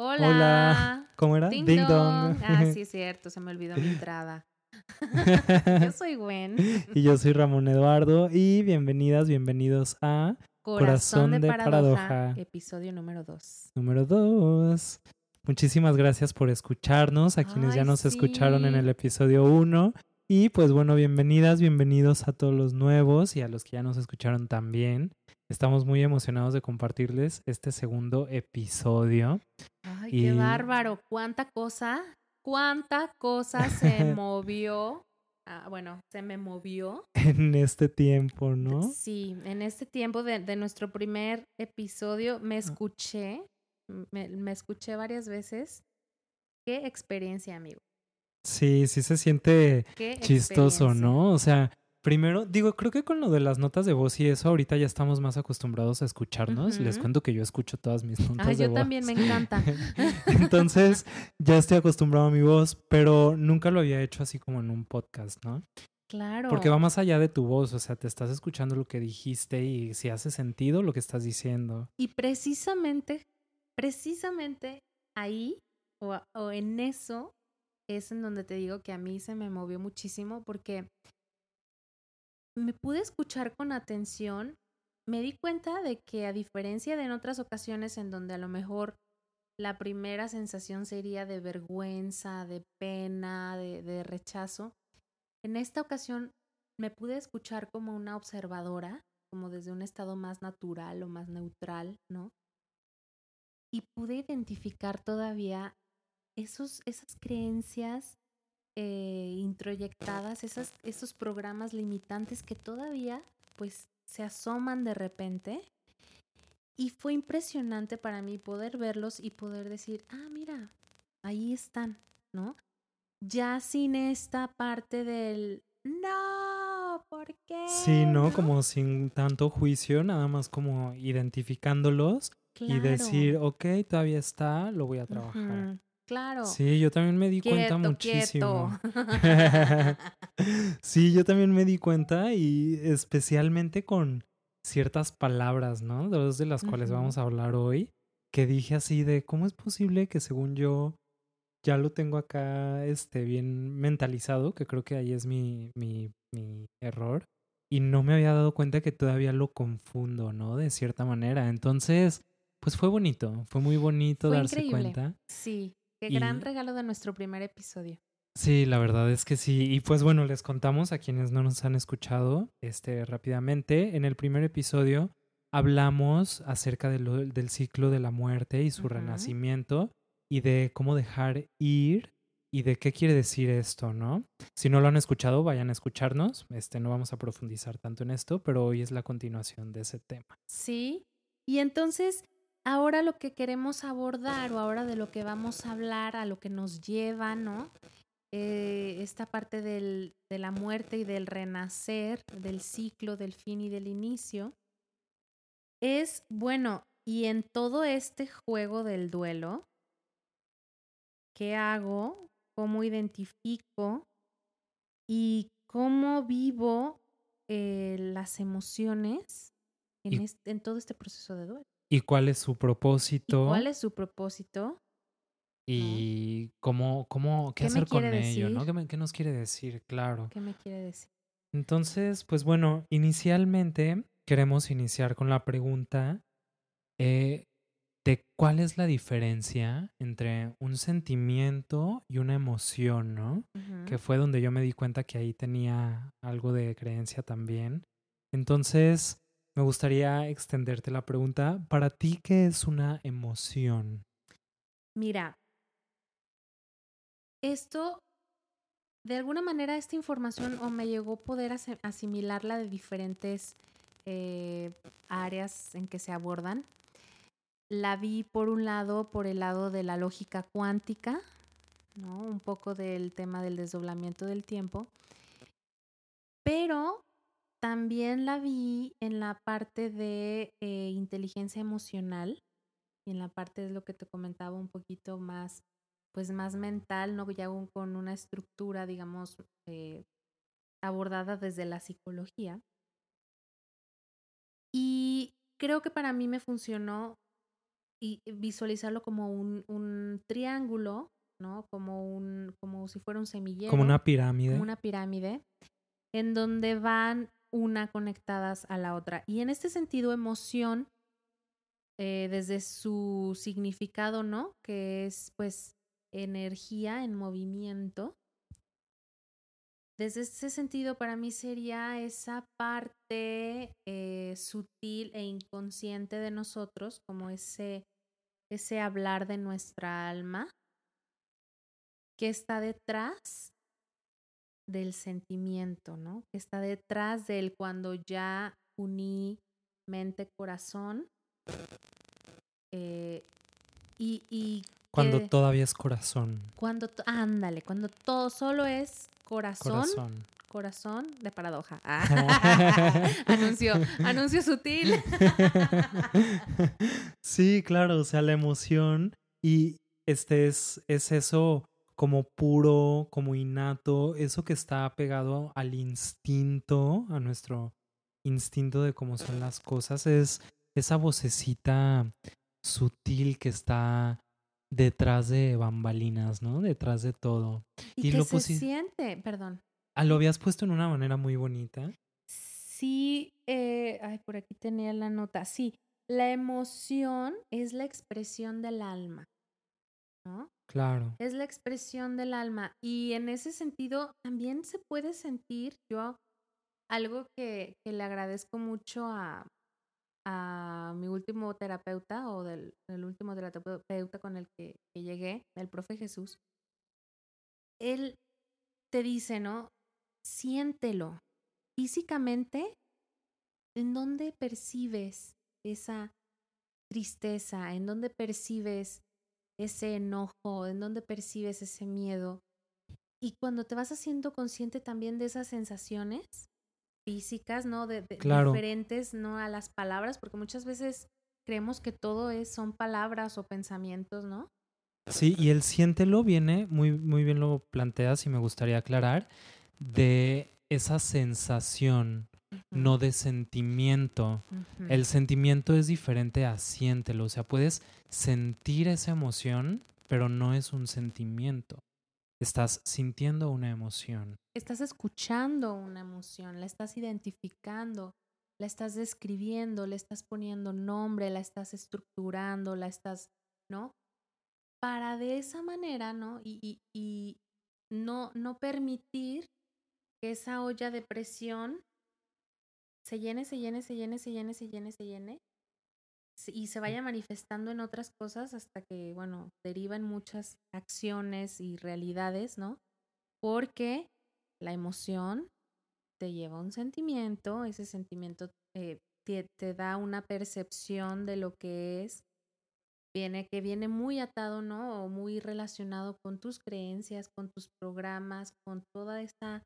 Hola. ¿Cómo era? Ding, Ding dong. dong. Ah, sí, es cierto, se me olvidó mi entrada. Yo soy Gwen. y yo soy Ramón Eduardo y bienvenidas, bienvenidos a Corazón, de, de paradoja, paradoja. episodio número 2. número 2. Muchísimas gracias por escucharnos, a quienes ya nos escucharon en el episodio 1. Y pues bueno, bienvenidas, bienvenidos a todos los nuevos y a los que ya nos escucharon también. Estamos muy emocionados de compartirles este segundo episodio. Ay, Y- qué bárbaro. ¿Cuánta cosa? ¿Cuánta cosa se movió? Ah, bueno, se me movió. en este tiempo, ¿no? Sí, en este tiempo de, de nuestro primer episodio Ah. me escuché, me, me escuché varias veces. Qué experiencia, amigo. Sí, sí se siente Qué chistoso. ¿no? O sea, primero, digo, creo que con lo de las notas de voz y eso, ahorita ya estamos más acostumbrados a escucharnos. Les cuento que yo escucho todas mis notas Ay, de yo voz. también me encanta. Entonces, ya estoy acostumbrado a mi voz, pero nunca lo había hecho así como en un podcast, ¿no? Claro. Porque va más allá de tu voz, o sea, te estás escuchando lo que dijiste y si hace sentido lo que estás diciendo. Y precisamente, precisamente ahí o, o en eso es en donde te digo que a mí se me movió muchísimo porque me pude escuchar con atención. Me di cuenta de que a diferencia de en otras ocasiones en donde a lo mejor la primera sensación sería de vergüenza, de pena, de, rechazo, en esta ocasión me pude escuchar como una observadora, como desde un estado más natural o más neutral, ¿no? Y pude identificar todavía esos, esas creencias eh, introyectadas, esas, esos programas limitantes que todavía pues se asoman de repente. Y fue impresionante para mí poder verlos y poder decir, ah, mira, ahí están, ¿no? Ya sin esta parte del, no, ¿por qué? Sí, ¿no? Como sin tanto juicio, nada más como identificándolos y decir, ok, todavía está, lo voy a trabajar. Claro. Sí, yo también me di cuenta muchísimo. sí, yo también me di cuenta y especialmente con ciertas palabras, ¿no? Dos de las cuales vamos a hablar hoy, que dije así de cómo es posible que según yo ya lo tengo acá este bien mentalizado, que creo que ahí es mi, mi, mi error, y no me había dado cuenta que todavía lo confundo, ¿no? De cierta manera. Entonces, pues fue bonito, fue muy bonito Fue darse increíble. cuenta. Sí, qué Y- gran regalo de nuestro primer episodio. Sí, la verdad es que sí. Y pues bueno, les contamos a quienes no nos han escuchado este, rápidamente. En el primer episodio hablamos acerca de lo- del ciclo de la muerte y su renacimiento y de cómo dejar ir y de qué quiere decir esto, ¿no? Si no lo han escuchado, vayan a escucharnos. Este, no vamos a profundizar tanto en esto, pero hoy es la continuación de ese tema. Sí. Y entonces, ahora lo que queremos abordar o ahora de lo que vamos a hablar, a lo que nos lleva, ¿no? Eh, esta parte del, de la muerte y del renacer, del ciclo, del fin y del inicio, es, bueno, y en todo este juego del duelo, ¿qué hago? ¿Cómo identifico? ¿Y cómo vivo eh, las emociones en, este- todo este proceso de duelo? ¿Y cuál es su ¿Y propósito? cuál es su propósito? Y cómo, cómo, qué, ¿Qué me hacer con ello, ¿no? ¿Qué, me- qué nos quiere decir? Claro. ¿Qué me quiere decir? Entonces, pues bueno, inicialmente queremos iniciar con la pregunta eh, de cuál es la diferencia entre un sentimiento y una emoción, ¿no? Que fue donde yo me di cuenta que ahí tenía algo de creencia también. Entonces, me gustaría extenderte la pregunta, ¿para ti qué es una emoción? Mira, esto, de alguna manera, esta información o me llegó poder asimilarla de diferentes eh, áreas en que se abordan. La vi por un lado, por el lado de la lógica cuántica, ¿no? Un poco del tema del desdoblamiento del tiempo. Pero también la vi en la parte de eh, inteligencia emocional y en la parte de lo que te comentaba un poquito más, pues más mental, ¿no? Ya un- con una estructura, digamos, eh, abordada desde la psicología. Y creo que para mí me funcionó y visualizarlo como un, un triángulo, ¿no? Como un, como si fuera un semillero. Como una pirámide. Como una pirámide, en donde van una conectadas a la otra. Y en este sentido, emoción, eh, desde su significado, ¿no? Que es pues energía en movimiento. Desde ese sentido, para mí sería esa parte eh, sutil e inconsciente de nosotros, como ese, ese hablar de nuestra alma, que está detrás del sentimiento, ¿no? Que está detrás del cuando ya uní mente, corazón. Eh, y, y cuando todavía es corazón. Cuando, ándale, cuando todo solo es corazón. Corazón. de paradoja. anuncio, anuncio sutil. sí, claro, o sea, la emoción y este es, es eso como puro, como innato, eso que está pegado al instinto, a nuestro instinto de cómo son las cosas, es esa vocecita sutil que está detrás de bambalinas, ¿no? Detrás de todo. Y, lo se siente, perdón. Ah, lo habías puesto en una manera muy bonita. Sí, eh, ay, por aquí tenía la nota. Sí, la emoción es la expresión del alma, ¿no? Claro. Es la expresión del alma. Y en ese sentido también se puede sentir, yo, algo que, que le agradezco mucho a, a mi último terapeuta o del, último terapeuta con el que, llegué, el profe Jesús, él te dice, ¿no? Siéntelo físicamente, ¿en dónde percibes esa tristeza? ¿En dónde percibes ese enojo? ¿En dónde percibes ese miedo? Y cuando te vas haciendo consciente también de esas sensaciones, físicas, ¿no? De, diferentes, ¿no? A las palabras, porque muchas veces creemos que todo es, son palabras o pensamientos, ¿no? Sí, y el siéntelo viene, muy, muy bien lo planteas y me gustaría aclarar, de esa sensación, no de sentimiento. El sentimiento es diferente a siéntelo, o sea, puedes sentir esa emoción, pero no es un sentimiento. Estás sintiendo una emoción. Estás escuchando una emoción, la estás identificando, la estás describiendo, le estás poniendo nombre, la estás estructurando, la estás, ¿no? Para de esa manera, ¿no? Y, y, no, no permitir que esa olla de presión se llene, se llene, se llene, se llene, se llene, se llene, y se vaya manifestando en otras cosas hasta que, bueno, deriva muchas acciones y realidades, ¿no? Porque la emoción te lleva a un sentimiento, ese sentimiento eh, te, te, da una percepción de lo que es, viene, que viene muy atado, ¿no? O muy relacionado con tus creencias, con tus programas, con toda esta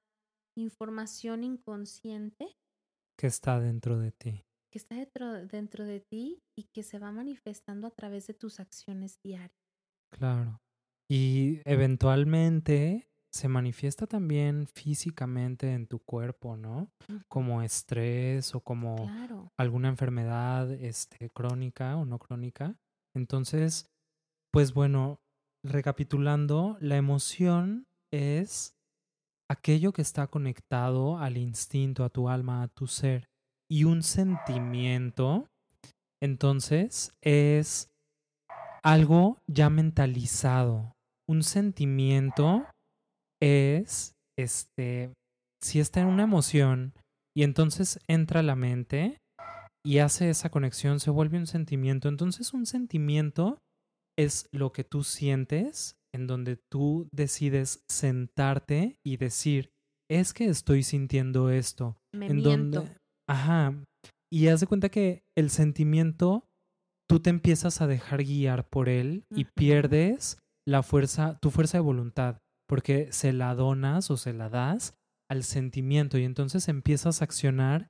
información inconsciente. Que está dentro de ti que está dentro, dentro de ti y que se va manifestando a través de tus acciones diarias. Claro. Y eventualmente se manifiesta también físicamente en tu cuerpo, ¿no? Como estrés o como alguna enfermedad este, crónica o no crónica. Entonces, pues bueno, recapitulando, la emoción es aquello que está conectado al instinto, a tu alma, a tu ser y un sentimiento, entonces es algo ya mentalizado. Un sentimiento es, este, si está en una emoción y entonces entra la mente y hace esa conexión, se vuelve un sentimiento. Entonces un sentimiento es lo que tú sientes en donde tú decides sentarte y decir, es que estoy sintiendo esto. Me en miento. Ajá. Y haz de cuenta que el sentimiento, tú te empiezas a dejar guiar por él y pierdes la fuerza, tu fuerza de voluntad, porque se la donas o se la das al sentimiento y entonces empiezas a accionar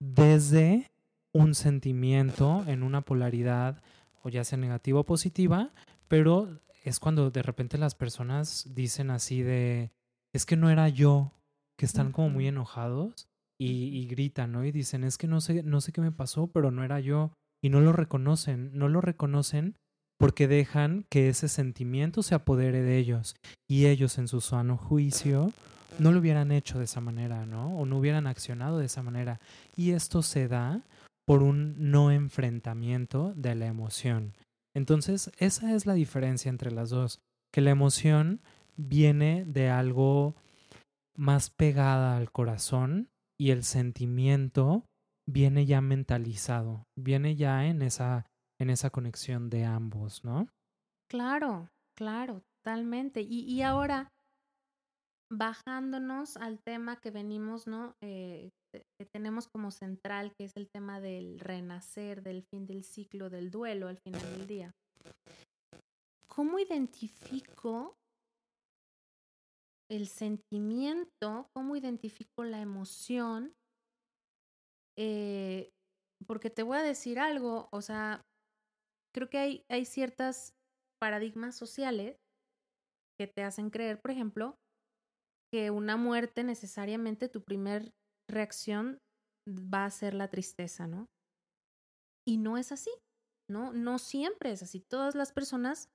desde un sentimiento en una polaridad o ya sea negativa o positiva, pero es cuando de repente las personas dicen así de, es que no era yo, que están como muy enojados y, gritan, ¿no? Y dicen, es que no sé, no sé qué me pasó, pero no era yo. Y no lo reconocen, no lo reconocen porque dejan que ese sentimiento se apodere de ellos y ellos en su sano juicio no lo hubieran hecho de esa manera, ¿no? O no hubieran accionado de esa manera. Y esto se da por un no enfrentamiento de la emoción. Entonces, esa es la diferencia entre las dos, que la emoción viene de algo más pegada al corazón y el sentimiento viene ya mentalizado, viene ya en esa en esa conexión de ambos, ¿no? Claro, claro, totalmente. Y, y ahora, bajándonos al tema que venimos, ¿no? Eh, que tenemos como central, que es el tema del renacer, del fin del ciclo, del duelo al final del día. ¿Cómo identifico el sentimiento? ¿Cómo identifico la emoción? Eh, porque te voy a decir algo, o sea, creo que hay, hay ciertas paradigmas sociales que te hacen creer, por ejemplo, que una muerte necesariamente tu primer reacción va a ser la tristeza, ¿no? Y no es así, ¿no? No siempre es así. Todas las personas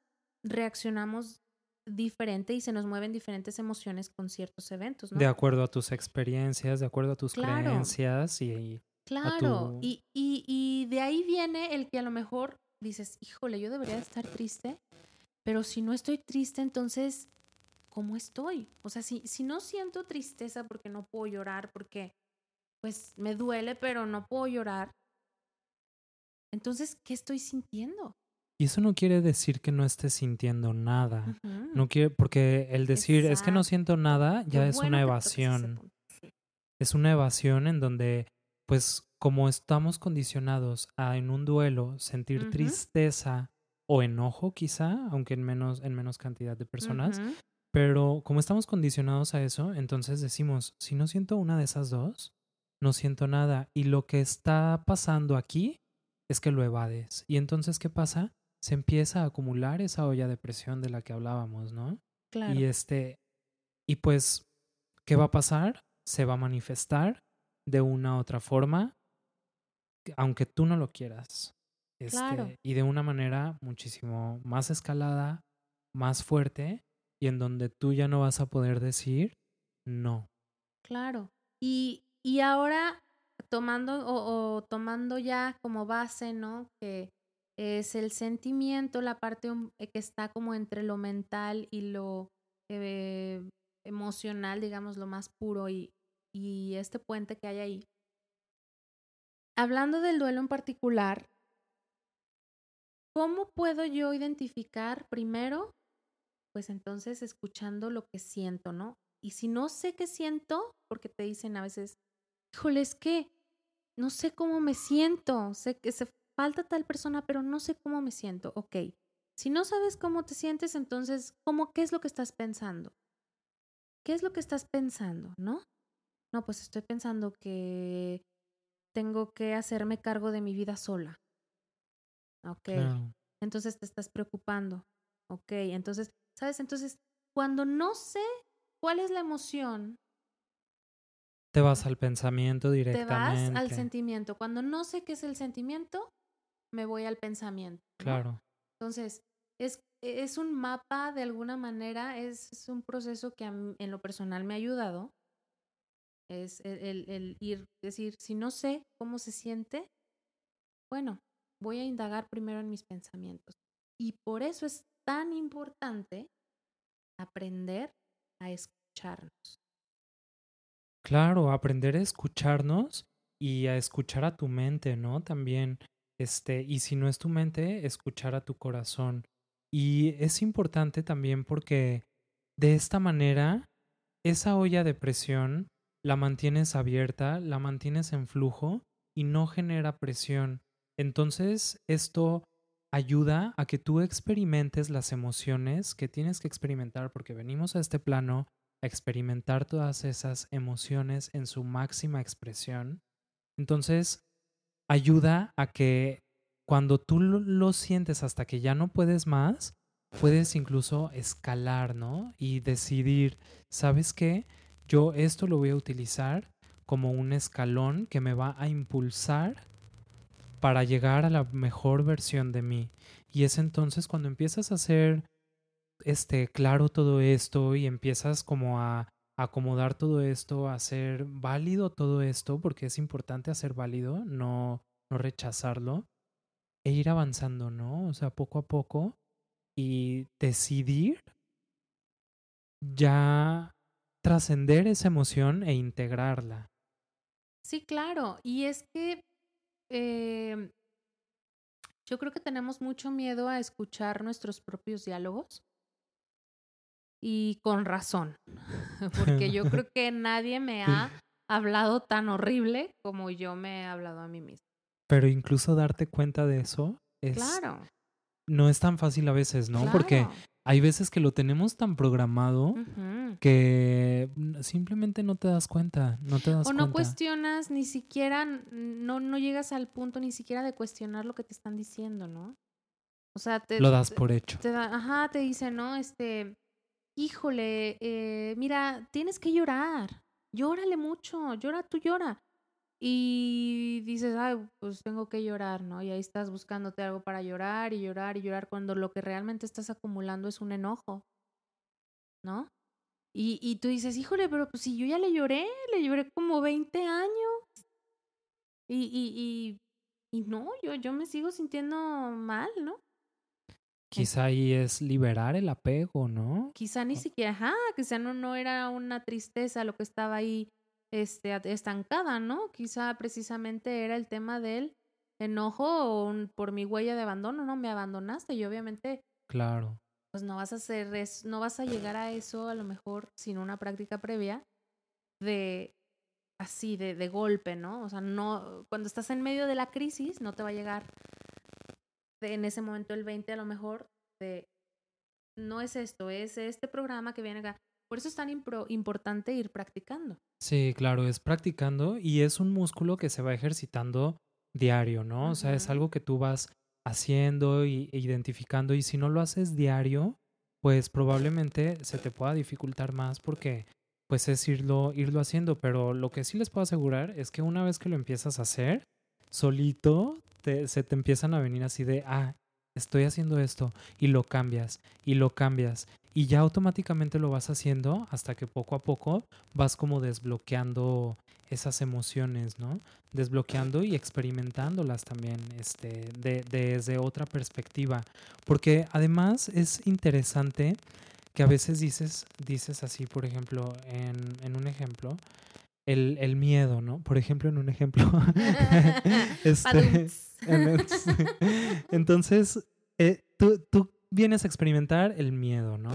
reaccionamos diferente y se nos mueven diferentes emociones con ciertos eventos, ¿no? De acuerdo a tus experiencias, de acuerdo a tus creencias y... Claro, y, y, y de ahí viene el que a lo mejor dices, híjole, yo debería estar triste, pero si no estoy triste, entonces, ¿cómo estoy? O sea, si, si no siento tristeza porque no puedo llorar, porque pues me duele, pero no puedo llorar, entonces, ¿qué estoy sintiendo? Y eso no quiere decir que no estés sintiendo nada. No quiere, porque el decir es que no siento nada ya es una evasión. Es una evasión en donde, pues, como estamos condicionados a en un duelo sentir tristeza o enojo quizá, aunque en menos, en menos cantidad de personas, pero como estamos condicionados a eso, entonces decimos, si no siento una de esas dos, no siento nada. Y lo que está pasando aquí es que lo evades. Y entonces, ¿qué pasa? Se empieza a acumular esa olla de presión de la que hablábamos, ¿no? Claro. Y este, y pues, ¿qué va a pasar? Se va a manifestar de una u otra forma aunque tú no lo quieras. Este, y de una manera muchísimo más escalada, más fuerte, y en donde tú ya no vas a poder decir no. Claro. Y, y ahora tomando o, tomando ya como base, ¿no? Que es el sentimiento, la parte que está como entre lo mental y lo eh, emocional, digamos, lo más puro y, y este puente que hay ahí hablando del duelo en particular, ¿cómo puedo yo identificar primero? Pues entonces escuchando lo que siento, ¿no? Y si no sé qué siento, porque te dicen a veces, híjole, es que no sé cómo me siento, sé que se falta tal persona, pero no sé cómo me siento. Ok, si no sabes cómo te sientes, entonces, ¿cómo qué es lo que estás pensando? ¿Qué es lo que estás pensando, no? No, pues estoy pensando que tengo que hacerme cargo de mi vida sola. Ok. Entonces te estás preocupando. Ok. Entonces, ¿sabes? Entonces, cuando no sé cuál es la emoción. Te vas al pensamiento directamente. Te vas al sentimiento. Cuando no sé qué es el sentimiento, me voy al pensamiento. Claro. Entonces, es, es un mapa de alguna manera, es, es un proceso que en lo personal me ha ayudado es el, el, ir, decir, si no sé cómo se siente, bueno, voy a indagar primero en mis pensamientos. Y por eso es tan importante aprender a escucharnos. Claro, aprender a escucharnos y a escuchar a tu mente, ¿no? También, este, y si no es tu mente, escuchar a tu corazón. Y es importante también porque de esta manera, esa olla de presión la mantienes abierta, la mantienes en flujo y no genera presión. Entonces, esto ayuda a que tú experimentes las emociones que tienes que experimentar porque venimos a este plano experimentar todas esas emociones en su máxima expresión. Entonces, ayuda a que cuando tú lo, sientes hasta que ya no puedes más, puedes incluso escalar, ¿no? Y decidir, ¿sabes qué? yo esto lo voy a utilizar como un escalón que me va a impulsar para llegar a la mejor versión de mí. Y es entonces cuando empiezas a hacer este claro todo esto y empiezas como a acomodar todo esto, a hacer válido todo esto, porque es importante hacer válido, no, no rechazarlo, e ir avanzando, ¿no? O sea, poco a poco y decidir ya trascender esa emoción e integrarla. Sí, claro. Y es que em, yo creo que tenemos mucho miedo a escuchar nuestros propios diálogos. Y con razón, porque yo creo que nadie me ha hablado tan horrible como yo me he hablado a mí misma. Pero incluso darte cuenta de eso es... Claro. No es tan fácil a veces, ¿no? Porque hay veces que lo tenemos tan programado que simplemente no te das cuenta, no te das o no cuestionas ni siquiera, no, no llegas al punto ni siquiera de cuestionar lo que te están diciendo, ¿no? O sea, te... Lo das por hecho. Te ajá, te dice, ¿no? Este, híjole, eh, mira, tienes que llorar, llórale mucho, llora, tú llora. Y dices, ay, pues tengo que llorar, ¿no? Y ahí estás buscándote algo para llorar y llorar y llorar cuando lo que realmente estás acumulando es un enojo, ¿no? Y, y tú dices, híjole, pero pues si yo ya le lloré, le lloré como 20 años. Y, y, y, y no, yo, yo me sigo sintiendo mal, ¿no? Quizá ahí es liberar el apego, ¿no? Quizá ni siquiera, ajá, quizá no, no era una tristeza lo que estaba ahí este, estancada, ¿no? Quizá precisamente era el tema del enojo o por mi huella de abandono, ¿no? Me abandonaste y obviamente... Claro. Pues no vas a hacer, no vas a llegar a eso a lo mejor sin una práctica previa de así, de, de golpe, ¿no? O sea, no, cuando estás en medio de la crisis no te va a llegar en ese momento el 20 a lo mejor de no es esto, es este programa que viene acá. Por eso es tan importante ir practicando. Sí, claro, es practicando y es un músculo que se va ejercitando diario, ¿no? O sea, es algo que tú vas haciendo e identificando y si no lo haces diario, pues probablemente se te pueda dificultar más porque pues es irlo, irlo haciendo, pero lo que sí les puedo asegurar es que una vez que lo empiezas a hacer, solito se te empiezan a venir así de, ah, estoy haciendo esto y lo cambias y lo cambias y ya automáticamente lo vas haciendo hasta que poco a poco vas como desbloqueando esas emociones, ¿no? Desbloqueando y experimentándolas también este, de, desde otra perspectiva. Porque además es interesante que a veces dices, dices así, por ejemplo, en, en un ejemplo, el, el, miedo, ¿no? Por ejemplo, en un ejemplo. este, entonces, eh, tú, tú vienes a experimentar el miedo, ¿no?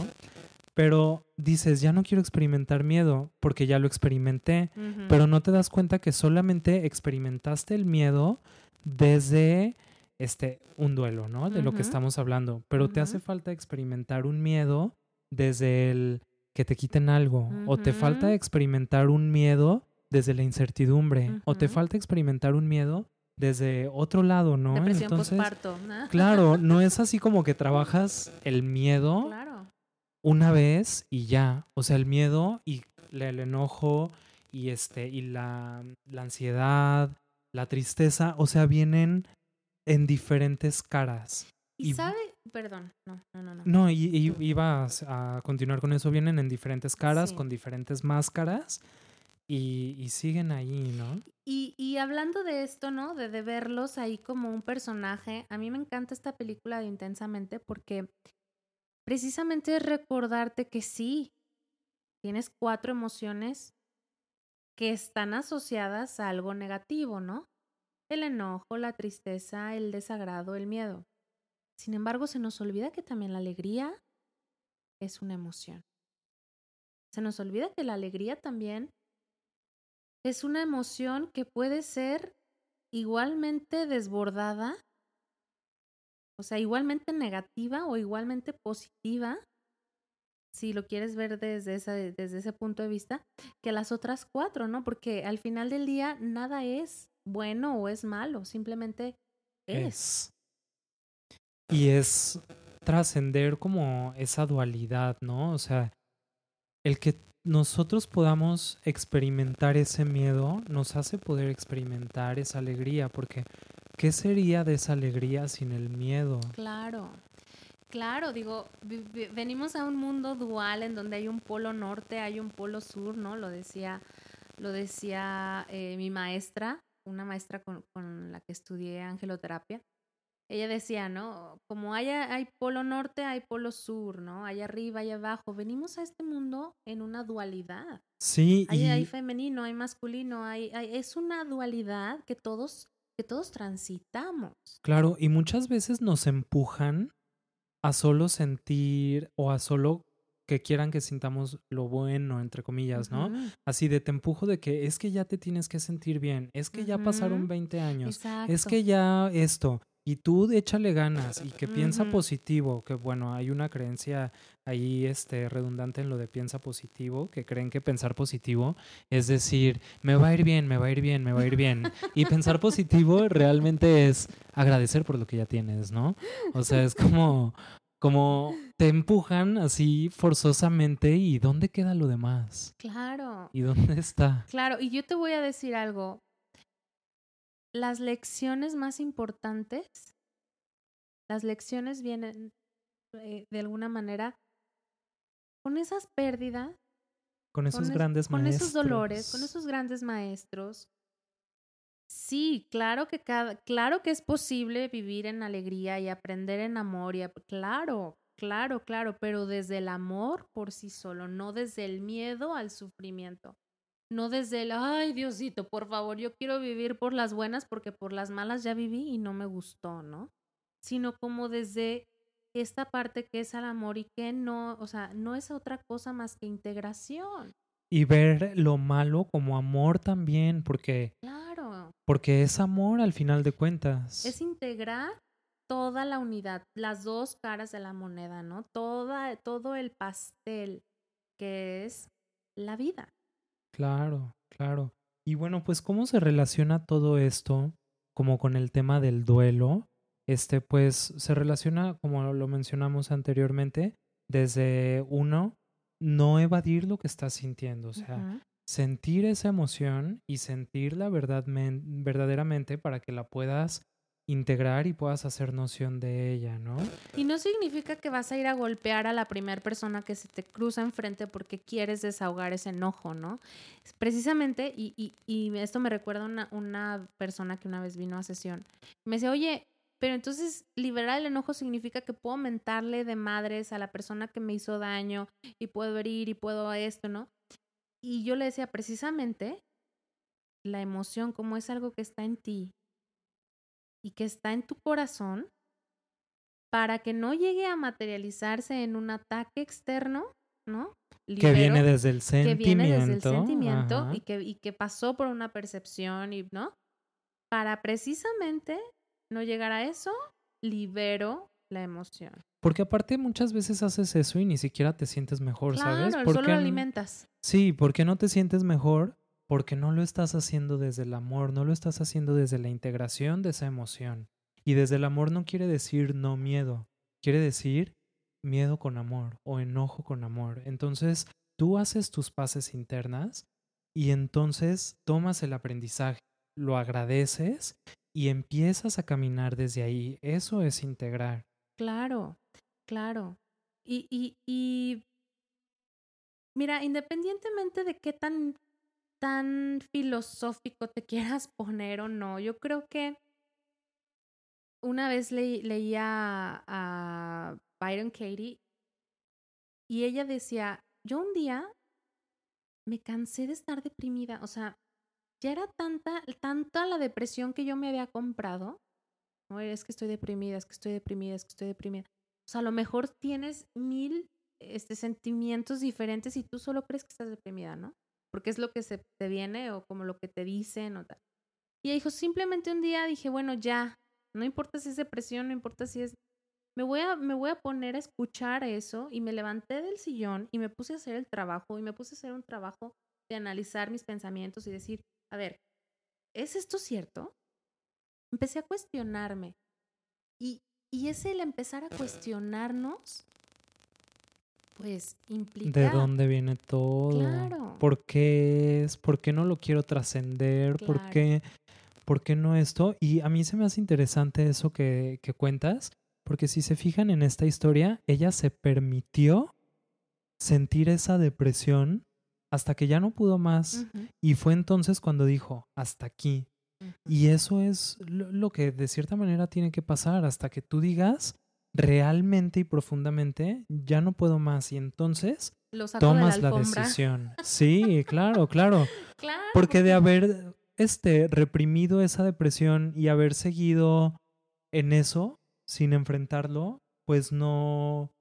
Pero dices, ya no quiero experimentar miedo porque ya lo experimenté, pero no te das cuenta que solamente experimentaste el miedo desde este un duelo, ¿no? De lo que estamos hablando, pero te hace falta experimentar un miedo desde el que te quiten algo o te falta experimentar un miedo desde la incertidumbre o te falta experimentar un miedo desde otro lado, ¿no? Depresión Entonces, claro, no es así como que trabajas el miedo una vez y ya. O sea, el miedo y el enojo y este y la, la ansiedad, la tristeza, o sea, vienen en diferentes caras. Y, sabe, perdón, no, no, no. No, y, iba a, continuar con eso, vienen en diferentes caras, con diferentes máscaras y, siguen ahí, ¿no? Y, y, hablando de esto, ¿no? De, de verlos ahí como un personaje, a mí me encanta esta película de Intensamente porque precisamente es recordarte que sí, tienes cuatro emociones que están asociadas a algo negativo, ¿no? El enojo, la tristeza, el desagrado, el miedo. Sin embargo, se nos olvida que también la alegría es una emoción. Se nos olvida que la alegría también es una emoción que puede ser igualmente desbordada, o sea, igualmente negativa o igualmente positiva, si lo quieres ver desde, desde ese punto de vista, que las otras cuatro, ¿no? Porque al final del día nada es bueno o es malo, simplemente es. Y es trascender como esa dualidad, ¿no? O sea, el que nosotros podamos experimentar ese miedo nos hace poder experimentar esa alegría, porque ¿qué sería de esa alegría sin el miedo? Claro. Claro, digo, venimos a un mundo dual en donde hay un polo norte, hay un polo sur, ¿no? Lo decía, lo decía eh, mi maestra, una maestra con, con, la que estudié angeloterapia. Ella decía, ¿no? Como hay, hay polo norte, hay polo sur, ¿no? Hay arriba, hay abajo. Venimos a este mundo en una dualidad. Sí. Hay, hay femenino, hay masculino, hay, hay, es una dualidad que todos, que todos transitamos. Claro, y muchas veces nos empujan a solo sentir o a solo que quieran que sintamos lo bueno, entre comillas, ¿no? Así de te empujo de que es que ya te tienes que sentir bien, es que ya pasaron 20 años, es que ya esto, y tú échale ganas y que piensa positivo, que bueno, hay una creencia ahí este redundante en lo de piensa positivo, que creen que pensar positivo es decir, me va a ir bien, me va a ir bien, me va a ir bien. Y pensar positivo realmente es agradecer por lo que ya tienes, ¿no? O sea, es como como te empujan así forzosamente y ¿dónde queda lo demás? Claro. ¿Y dónde está? Claro, y yo te voy a decir algo, las lecciones más importantes, las lecciones vienen eh, de alguna manera con esas pérdidas, con esos grandes con esos dolores, con esos grandes maestros. Sí, claro que cada, claro que es posible vivir en alegría y aprender en amor y claro, claro, claro, pero desde el amor por sí solo, no desde el miedo al sufrimiento no desde el, ay Diosito, por favor, yo quiero vivir por las buenas porque por las malas ya viví y no me gustó, ¿no? Sino como desde esta parte que es al amor y que no, o sea, no es otra cosa más que integración. Y ver lo malo como amor también, porque... Claro. Porque es amor al final de cuentas. Es integrar toda la unidad, las dos caras de la moneda, ¿no? Toda, todo el pastel que es la vida. Claro, claro. Y bueno, pues cómo se relaciona todo esto como con el tema del duelo. Este, pues se relaciona, como lo mencionamos anteriormente, desde uno, no evadir lo que estás sintiendo, o sea, sentir esa emoción y sentirla verdad, verdaderamente para que la puedas integrar y puedas hacer noción de ella, ¿no? Y no significa que vas a ir a golpear a la primera persona que se te cruza enfrente porque quieres desahogar ese enojo, ¿no? Precisamente, y, y, y esto me recuerda una, una persona que una vez vino a sesión, me dice, oye, pero entonces liberar el enojo significa que puedo mentarle de madres a la persona que me hizo daño y puedo herir y puedo esto, ¿no? Y yo le decía, precisamente, la emoción como es algo que está en ti y que está en tu corazón para que no llegue a materializarse en un ataque externo, ¿no? que viene desde el sentimiento. Que viene desde el sentimiento y que, y que pasó por una percepción, y, ¿no? Para precisamente no llegar a eso, libero la emoción. Porque aparte muchas veces haces eso y ni siquiera te sientes mejor, ¿sabes? Claro, solo lo alimentas. Sí, porque no te sientes mejor porque no lo estás haciendo desde el amor, no lo estás haciendo desde la integración de esa emoción. Y desde el amor no quiere decir no miedo, quiere decir miedo con amor o enojo con amor. Entonces, tú haces tus paces internas y entonces tomas el aprendizaje, lo agradeces y empiezas a caminar desde ahí. Eso es integrar. Claro, claro. Y, y, y mira, independientemente de qué tan tan filosófico te quieras poner o no, yo creo que una vez leía a Byron Katie y ella decía, yo un día me cansé de estar deprimida, o sea, ya era tanta, tanta la depresión que yo me había comprado, es que estoy deprimida, es que estoy deprimida, es que estoy deprimida. O sea, a lo mejor tienes mil este, sentimientos diferentes y tú solo crees que estás deprimida, ¿no? Porque es lo que se te viene o como lo que te dicen o tal. Y ella dijo, simplemente un día dije, bueno, ya, no importa si es depresión, no importa si es... Me voy, a, me voy a poner a escuchar eso y me levanté del sillón y me puse a hacer el trabajo y me puse a hacer un trabajo de analizar mis pensamientos y decir, a ver, ¿es esto cierto? Empecé a cuestionarme. Y, y es el empezar a cuestionarnos pues implica... ¿De dónde viene todo? Claro. ¿Por qué es? ¿Por qué no lo quiero trascender? ¿Por qué? ¿por qué no esto? Y a mí se me hace interesante eso que, que cuentas, porque si se fijan en esta historia, ella se permitió sentir esa depresión hasta que ya no pudo más. Y fue entonces cuando dijo, hasta aquí. Y eso es lo que de cierta manera tiene que pasar hasta que tú digas realmente y profundamente, ya no puedo más. Y entonces tomas la decisión. Sí, claro, claro. Claro. Porque de haber este, reprimido esa depresión y haber seguido en eso sin enfrentarlo, pues no,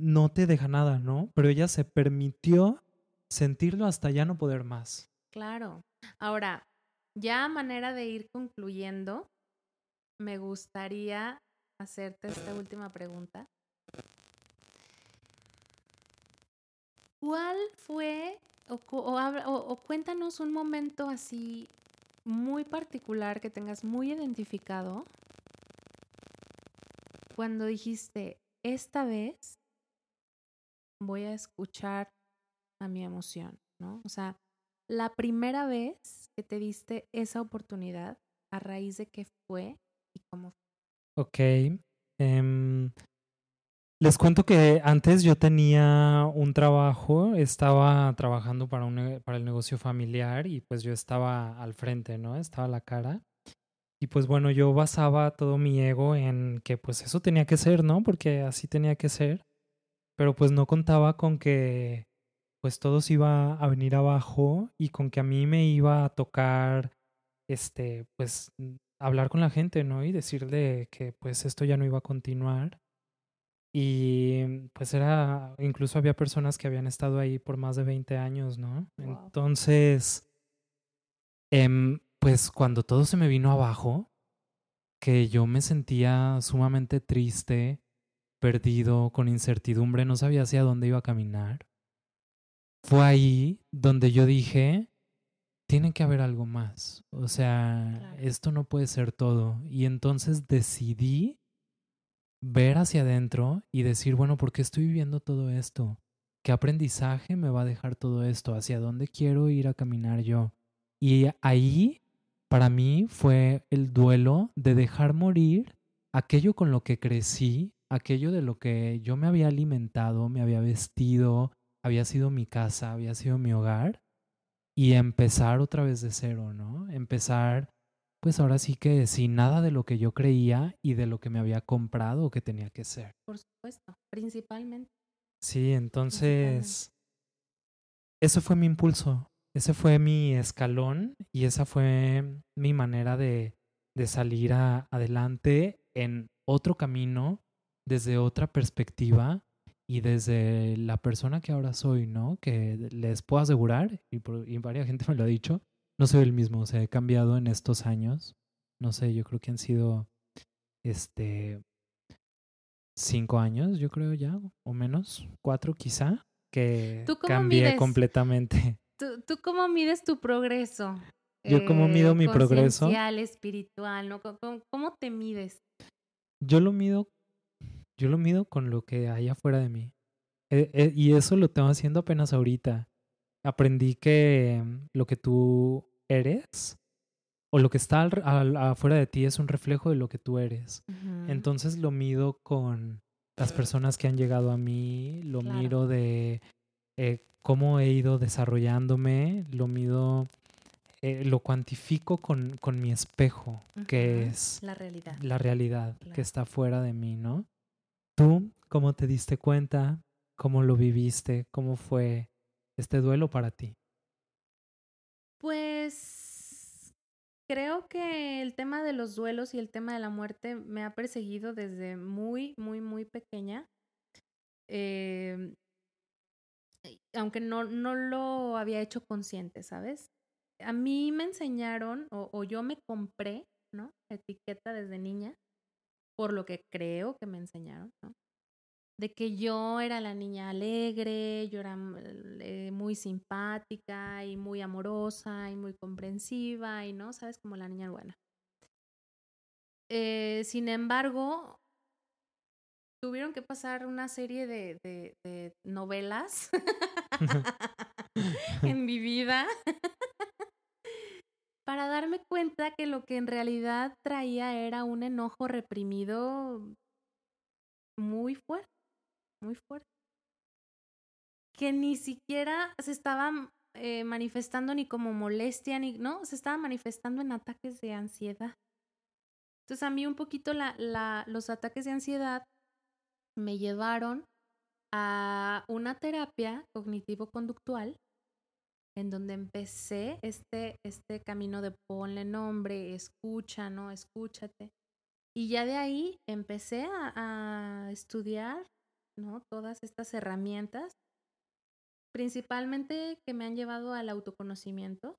no te deja nada, ¿no? Pero ella se permitió sentirlo hasta ya no poder más. Claro. Ahora, ya a manera de ir concluyendo, me gustaría hacerte esta última pregunta. ¿Cuál fue, o, cuéntanos un momento así muy particular que tengas muy identificado cuando dijiste, esta vez voy a escuchar a mi emoción, ¿no? O sea, la primera vez que te diste esa oportunidad, a raíz de qué fue y cómo. Ok. em, les cuento que antes yo tenía un trabajo, estaba trabajando para, un, para el negocio familiar y pues yo estaba al frente, ¿no? Estaba la cara. Y pues bueno, yo basaba todo mi ego en que pues eso tenía que ser, ¿no? Porque así tenía que ser. Pero pues no contaba con que pues todo se iba a venir abajo y con que a mí me iba a tocar este pues hablar con la gente, ¿no? Y decirle que pues esto ya no iba a continuar. Y pues era, incluso había personas que habían estado ahí por más de 20 años, ¿no? Wow. Entonces, em, pues cuando todo se me vino abajo, que yo me sentía sumamente triste, perdido, con incertidumbre, no sabía hacia dónde iba a caminar, fue ahí donde yo dije, tiene que haber algo más. O sea, Claro. esto no puede ser todo. Y entonces decidí ver hacia adentro y decir, bueno, ¿por qué estoy viviendo todo esto? ¿Qué aprendizaje me va a dejar todo esto? ¿Hacia dónde quiero ir a caminar yo? Y ahí, para mí, fue el duelo de dejar morir aquello con lo que crecí, aquello de lo que yo me había alimentado, me había vestido, había sido mi casa, había sido mi hogar, y empezar otra vez de cero, ¿no? Empezar, pues ahora sí que sin nada de lo que yo creía y de lo que me había comprado o que tenía que ser. Por supuesto, principalmente. Sí, entonces, ese fue mi impulso, ese fue mi escalón y esa fue mi manera de, de salir a- adelante en otro camino, desde otra perspectiva y desde la persona que ahora soy, ¿no? Que les puedo asegurar, y, por, y varias gente me lo ha dicho, no soy el mismo, o sea, he cambiado en estos años, no sé, yo creo que han sido, este, cinco años, yo creo ya, o menos, cuatro quizá, que ¿Tú cómo cambié mides? completamente. ¿Tú, tú cómo mides tu progreso? ¿Yo cómo mido mi progreso? espiritual, ¿no? ¿Cómo- ¿Cómo, cómo te mides? Yo lo mido, yo lo mido con lo que hay afuera de mí. Eh, eh, y eso lo tengo haciendo apenas ahorita. Aprendí que mm, lo que tú eres o lo que está al- al- afuera de ti es un reflejo de lo que tú eres. Entonces lo mido con las personas que han llegado a mí, lo Claro. miro de eh, cómo he ido desarrollándome, lo mido, eh, lo cuantifico con, con mi espejo, que es La realidad. la realidad Claro. que está fuera de mí, ¿no? ¿Tú cómo te diste cuenta? ¿Cómo lo viviste? ¿Cómo fue este duelo para ti? Pues creo que el tema de los duelos y el tema de la muerte me ha perseguido desde muy, muy, muy pequeña. Eh, aunque no, no lo había hecho consciente, ¿sabes? A mí me enseñaron o, o yo me compré, ¿no? Etiqueta desde niña, por lo que creo que me enseñaron, ¿no? De que yo era la niña alegre, yo era eh, muy simpática y muy amorosa y muy comprensiva y, ¿no? ¿Sabes? Como la niña buena. Eh, sin embargo, tuvieron que pasar una serie de, de- de novelas en mi vida para darme cuenta que lo que en realidad traía era un enojo reprimido muy fuerte, muy fuerte. Que ni siquiera se estaba eh, manifestando ni como molestia, ni, no, se estaba manifestando en ataques de ansiedad. Entonces a mí un poquito los ataques de ansiedad me llevaron a una terapia cognitivo-conductual en donde empecé este, este camino de ponle nombre, escucha, ¿no? Escúchate. Y ya de ahí empecé a, estudiar, ¿no? Todas estas herramientas, principalmente que me han llevado al autoconocimiento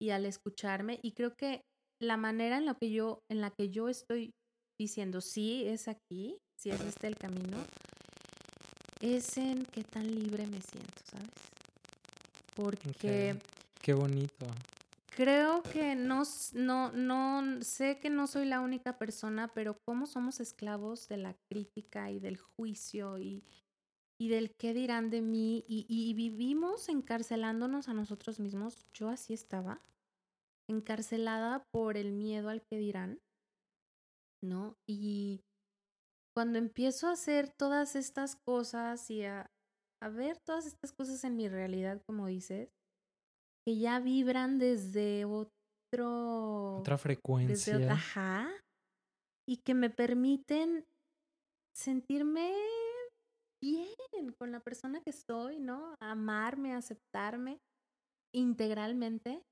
y al escucharme. Y creo que la manera en la que yo, en la que yo estoy diciendo sí es aquí, si es este el camino, es en qué tan libre me siento, ¿sabes? Porque... Qué bonito. Creo que no, no, no, sé que no soy la única persona, pero cómo somos esclavos de la crítica y del juicio y, y del qué dirán de mí y, y vivimos encarcelándonos a nosotros mismos. Yo así estaba, encarcelada por el miedo al que dirán, ¿no? Y cuando empiezo a hacer todas estas cosas y a, a ver todas estas cosas en mi realidad, como dices, que ya vibran desde otro... Otra frecuencia. Desde, ajá. Y que me permiten sentirme bien con la persona que soy, ¿no? Amarme, aceptarme integralmente.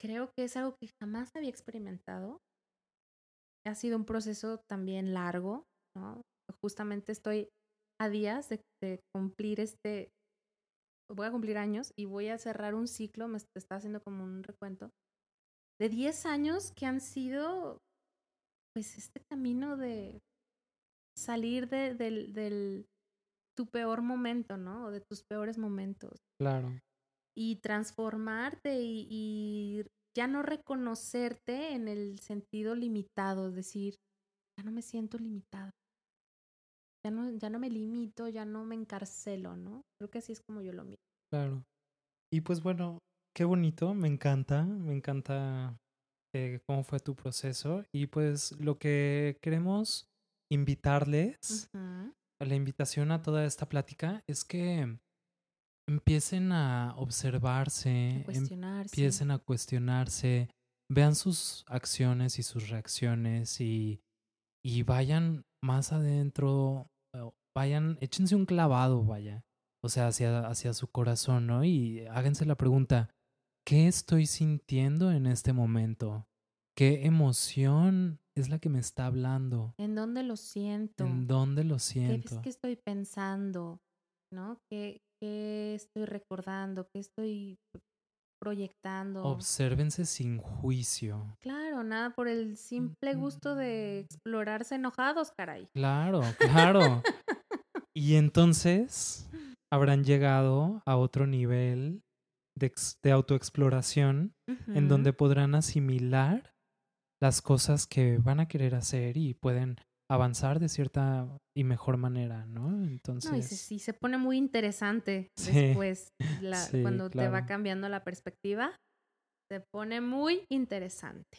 Creo que es algo que jamás había experimentado ha sido un proceso también largo, ¿no? Justamente estoy a días de, cumplir este, voy a cumplir años y voy a cerrar un ciclo, me está haciendo como un recuento, de 10 años que han sido, pues, este camino de salir de, del, del, tu peor momento, ¿no? O de tus peores momentos. Claro. Y transformarte y, y ya no reconocerte en el sentido limitado, decir, ya no me siento limitado. Ya no, ya no me limito, ya no me encarcelo, ¿no? Creo que así es como yo lo miro. Claro. Y pues bueno, qué bonito, me encanta, me encanta eh, cómo fue tu proceso. Y pues lo que queremos invitarles, la invitación a toda esta plática es que empiecen a observarse, empiecen a cuestionarse, vean sus acciones y sus reacciones y, y vayan más adentro, vayan, échense un clavado, vaya, o sea, hacia, hacia su corazón, ¿no? Y háganse la pregunta, ¿qué estoy sintiendo en este momento? ¿Qué emoción es la que me está hablando? ¿En dónde lo siento? ¿En dónde lo siento? ¿Qué es que estoy pensando? ¿No? ¿Qué, qué estoy recordando, qué estoy proyectando. Obsérvense sin juicio. Claro, nada por el simple gusto de explorarse enojados, caray. Claro, claro. y entonces habrán llegado a otro nivel de, de autoexploración en donde podrán asimilar las cosas que van a querer hacer y pueden avanzar de cierta y mejor manera, ¿no? Entonces... No, sí, se pone muy interesante después, cuando te va cambiando la perspectiva, se pone muy interesante.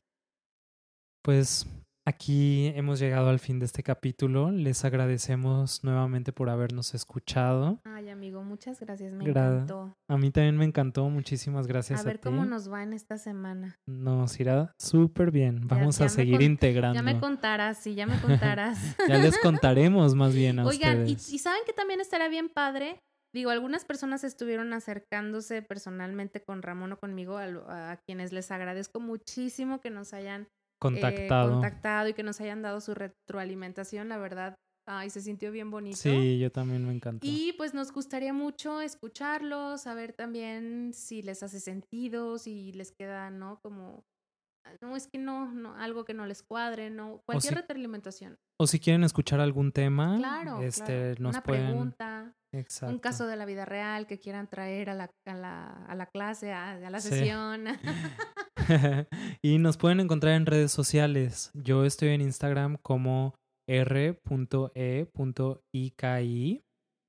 Pues Aquí hemos llegado al fin de este capítulo. Les agradecemos nuevamente por habernos escuchado. Ay, amigo, muchas gracias. Me encantó. A mí también me encantó. Muchísimas gracias. A ver cómo nos va en esta semana. Nos irá súper bien. Vamos a seguir integrando. Ya me contarás, sí, ya me contarás. ya les contaremos más bien a Oigan, Y, saben que también estará bien padre. Digo, algunas personas estuvieron acercándose personalmente con Ramón o conmigo, a quienes les agradezco muchísimo que nos hayan contactado. contactado y que nos hayan dado su retroalimentación, la verdad. Ay, se sintió bien bonito. Sí, yo también me encantó. Y pues nos gustaría mucho escucharlos, saber también si les hace sentido, si les queda, ¿no? Como, ah, no, es que no, no algo que no les cuadre, ¿no? Cualquier retroalimentación. O si quieren escuchar algún tema, claro, este, nos Una pueden... pregunta. Un caso de la vida real que quieran traer a la, a la, a la clase, a, la sesión. y nos pueden encontrar en redes sociales. Yo estoy en Instagram como r.e.iki.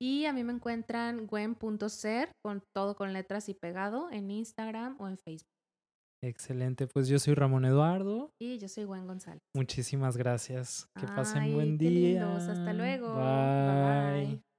Y a mí me encuentran gwen.ser con todo con letras y pegado en Instagram o en Facebook. Excelente, pues yo soy Ramón Eduardo. Y yo soy Juan González. Muchísimas gracias. Que pasen buen día. lindos. Hasta luego. Bye. Bye, bye.